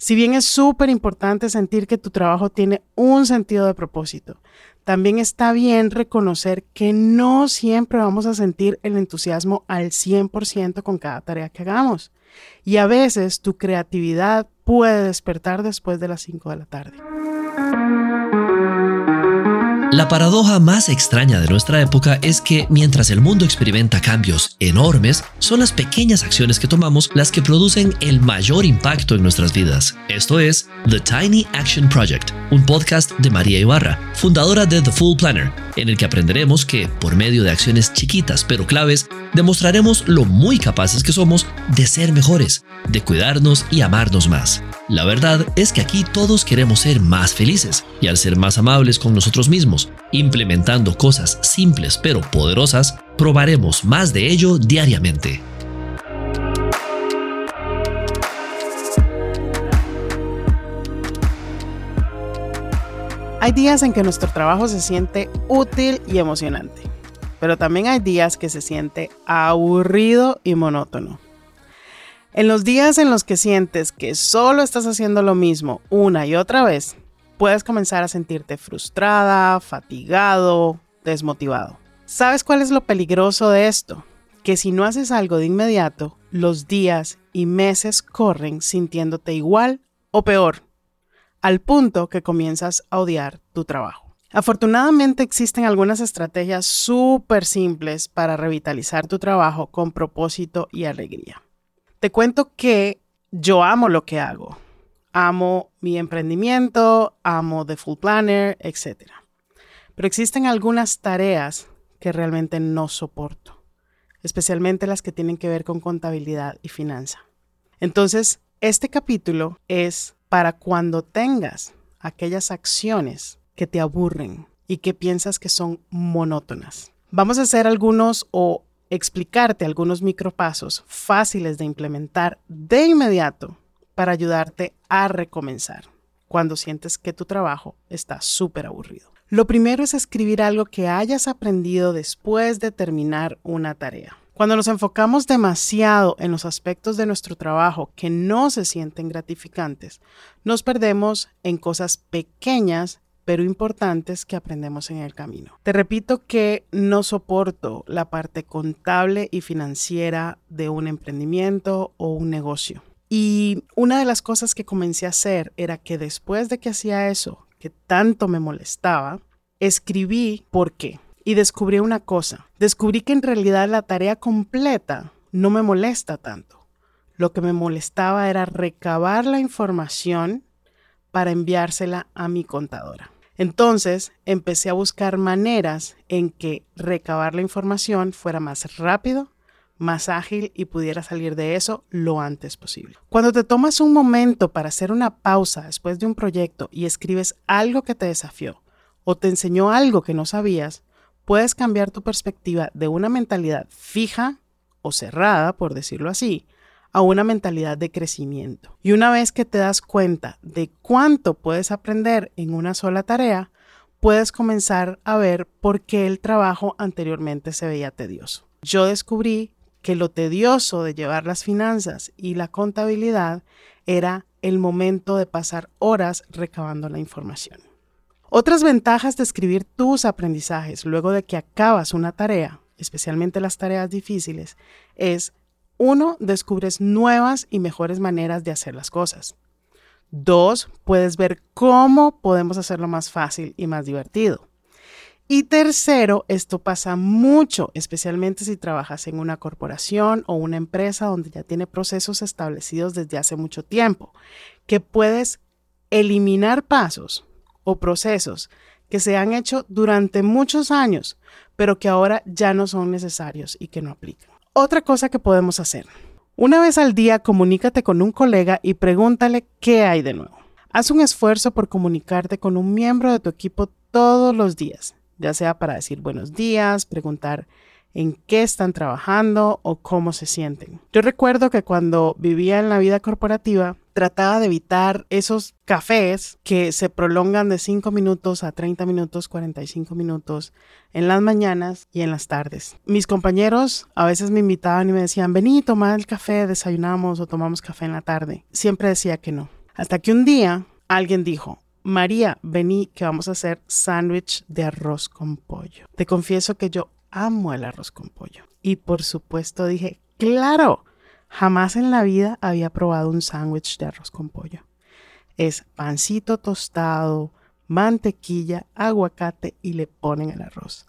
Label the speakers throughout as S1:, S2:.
S1: Si bien es súper importante sentir que tu trabajo tiene un sentido de propósito, también está bien reconocer que no siempre vamos a sentir el entusiasmo al 100% con cada tarea que hagamos. Y a veces tu creatividad puede despertar después de las 5 de la tarde.
S2: La paradoja más extraña de nuestra época es que mientras el mundo experimenta cambios enormes, son las pequeñas acciones que tomamos las que producen el mayor impacto en nuestras vidas. Esto es The Tiny Action Project, un podcast de María Ibarra, fundadora de The Full Planner, en el que aprenderemos que, por medio de acciones chiquitas pero claves, demostraremos lo muy capaces que somos de ser mejores, de cuidarnos y amarnos más. La verdad es que aquí todos queremos ser más felices y al ser más amables con nosotros mismos, implementando cosas simples pero poderosas, probaremos más de ello diariamente.
S1: Hay días en que nuestro trabajo se siente útil y emocionante, pero también hay días que se siente aburrido y monótono. En los días en los que sientes que solo estás haciendo lo mismo una y otra vez, puedes comenzar a sentirte frustrada, fatigado, desmotivado. ¿Sabes cuál es lo peligroso de esto? Que si no haces algo de inmediato, los días y meses corren sintiéndote igual o peor, al punto que comienzas a odiar tu trabajo. Afortunadamente existen algunas estrategias súper simples para revitalizar tu trabajo con propósito y alegría. Te cuento que yo amo lo que hago. Amo mi emprendimiento, amo The Full Planner, etc. Pero existen algunas tareas que realmente no soporto, especialmente las que tienen que ver con contabilidad y finanza. Entonces, este capítulo es para cuando tengas aquellas acciones que te aburren y que piensas que son monótonas. Vamos a hacer algunos o explicarte algunos micropasos fáciles de implementar de inmediato para ayudarte a recomenzar cuando sientes que tu trabajo está súper aburrido. Lo primero es escribir algo que hayas aprendido después de terminar una tarea. Cuando nos enfocamos demasiado en los aspectos de nuestro trabajo que no se sienten gratificantes, nos perdemos en cosas pequeñas pero importantes que aprendemos en el camino. Te repito que no soporto la parte contable y financiera de un emprendimiento o un negocio. Y una de las cosas que comencé a hacer era que después de que hacía eso, que tanto me molestaba, escribí por qué. Y descubrí una cosa. Descubrí que en realidad la tarea completa no me molesta tanto. Lo que me molestaba era recabar la información para enviársela a mi contadora. Entonces empecé a buscar maneras en que recabar la información fuera más rápido, más ágil y pudiera salir de eso lo antes posible. Cuando te tomas un momento para hacer una pausa después de un proyecto y escribes algo que te desafió o te enseñó algo que no sabías, puedes cambiar tu perspectiva de una mentalidad fija o cerrada, por decirlo así, a una mentalidad de crecimiento. Y una vez que te das cuenta de cuánto puedes aprender en una sola tarea, puedes comenzar a ver por qué el trabajo anteriormente se veía tedioso. Yo descubrí que lo tedioso de llevar las finanzas y la contabilidad era el momento de pasar horas recabando la información. Otras ventajas de escribir tus aprendizajes luego de que acabas una tarea, especialmente las tareas difíciles, es uno, descubres nuevas y mejores maneras de hacer las cosas. Dos, puedes ver cómo podemos hacerlo más fácil y más divertido. Y tercero, esto pasa mucho, especialmente si trabajas en una corporación o una empresa donde ya tiene procesos establecidos desde hace mucho tiempo, que puedes eliminar pasos o procesos que se han hecho durante muchos años, pero que ahora ya no son necesarios y que no aplican. Otra cosa que podemos hacer. Una vez al día comunícate con un colega y pregúntale qué hay de nuevo. Haz un esfuerzo por comunicarte con un miembro de tu equipo todos los días, ya sea para decir buenos días, preguntar en qué están trabajando o cómo se sienten. Yo recuerdo que cuando vivía en la vida corporativa, trataba de evitar esos cafés que se prolongan de 5 minutos a 30 minutos, 45 minutos en las mañanas y en las tardes. Mis compañeros a veces me invitaban y me decían, vení, toma el café, desayunamos o tomamos café en la tarde. Siempre decía que no. Hasta que un día alguien dijo, María, vení que vamos a hacer sándwich de arroz con pollo. Te confieso que yo amo el arroz con pollo. Y por supuesto dije, claro, jamás en la vida había probado un sándwich de arroz con pollo. Es pancito tostado, mantequilla, aguacate y le ponen el arroz.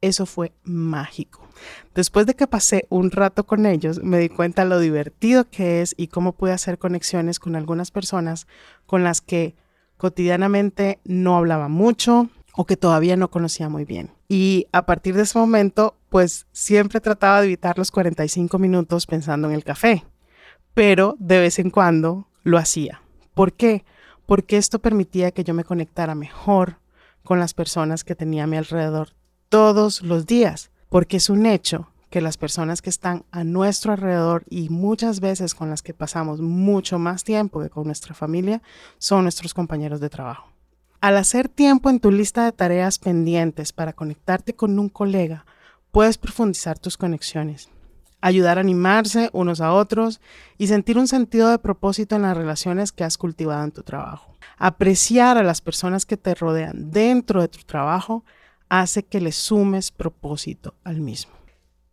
S1: Eso fue mágico. Después de que pasé un rato con ellos, me di cuenta lo divertido que es y cómo pude hacer conexiones con algunas personas con las que cotidianamente no hablaba mucho o que todavía no conocía muy bien. Y a partir de ese momento, pues siempre trataba de evitar los 45 minutos pensando en el café, pero de vez en cuando lo hacía. ¿Por qué? Porque esto permitía que yo me conectara mejor con las personas que tenía a mi alrededor todos los días, porque es un hecho que las personas que están a nuestro alrededor y muchas veces con las que pasamos mucho más tiempo que con nuestra familia son nuestros compañeros de trabajo. Al hacer tiempo en tu lista de tareas pendientes para conectarte con un colega, puedes profundizar tus conexiones, ayudar a animarse unos a otros y sentir un sentido de propósito en las relaciones que has cultivado en tu trabajo. Apreciar a las personas que te rodean dentro de tu trabajo hace que le sumes propósito al mismo.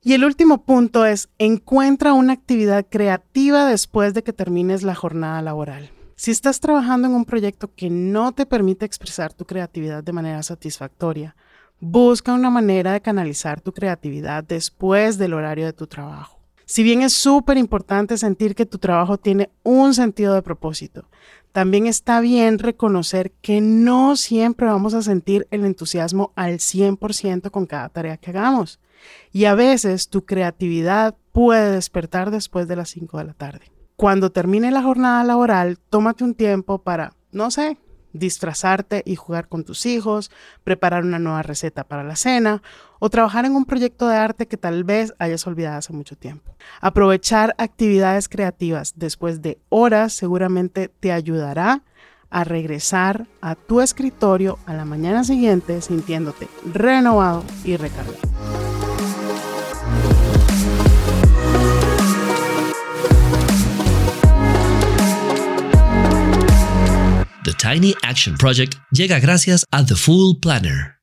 S1: Y el último punto es, encuentra una actividad creativa después de que termines la jornada laboral. Si estás trabajando en un proyecto que no te permite expresar tu creatividad de manera satisfactoria, busca una manera de canalizar tu creatividad después del horario de tu trabajo. Si bien es súper importante sentir que tu trabajo tiene un sentido de propósito, también está bien reconocer que no siempre vamos a sentir el entusiasmo al 100% con cada tarea que hagamos. Y a veces tu creatividad puede despertar después de las 5 de la tarde. Cuando termine la jornada laboral, tómate un tiempo para, no sé, disfrazarte y jugar con tus hijos, preparar una nueva receta para la cena o trabajar en un proyecto de arte que tal vez hayas olvidado hace mucho tiempo. Aprovechar actividades creativas después de horas seguramente te ayudará a regresar a tu escritorio a la mañana siguiente sintiéndote renovado y recargado.
S2: Tiny Action Project llega gracias a The Full Planner.